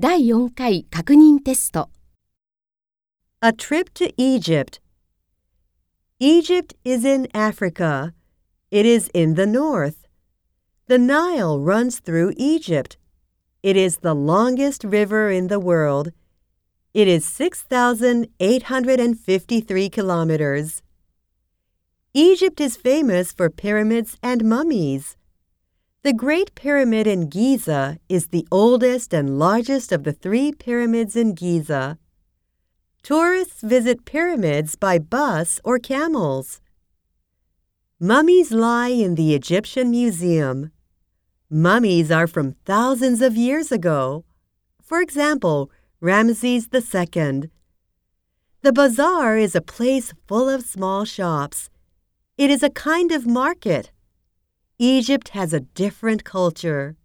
第4回確認テスト A trip to Egypt. Egypt is in Africa. It is in the north. The Nile runs through Egypt. It is the longest river in the world. It is 6,853 kilometers. Egypt is famous for pyramids and mummies. The Great Pyramid in Giza is the oldest and largest of the three pyramids in Giza. Tourists visit pyramids by bus or camels. Mummies lie in the Egyptian Museum. Mummies are from thousands of years ago. For example, Ramses II. The bazaar is a place full of small shops. It is a kind of market. Egypt has a different culture.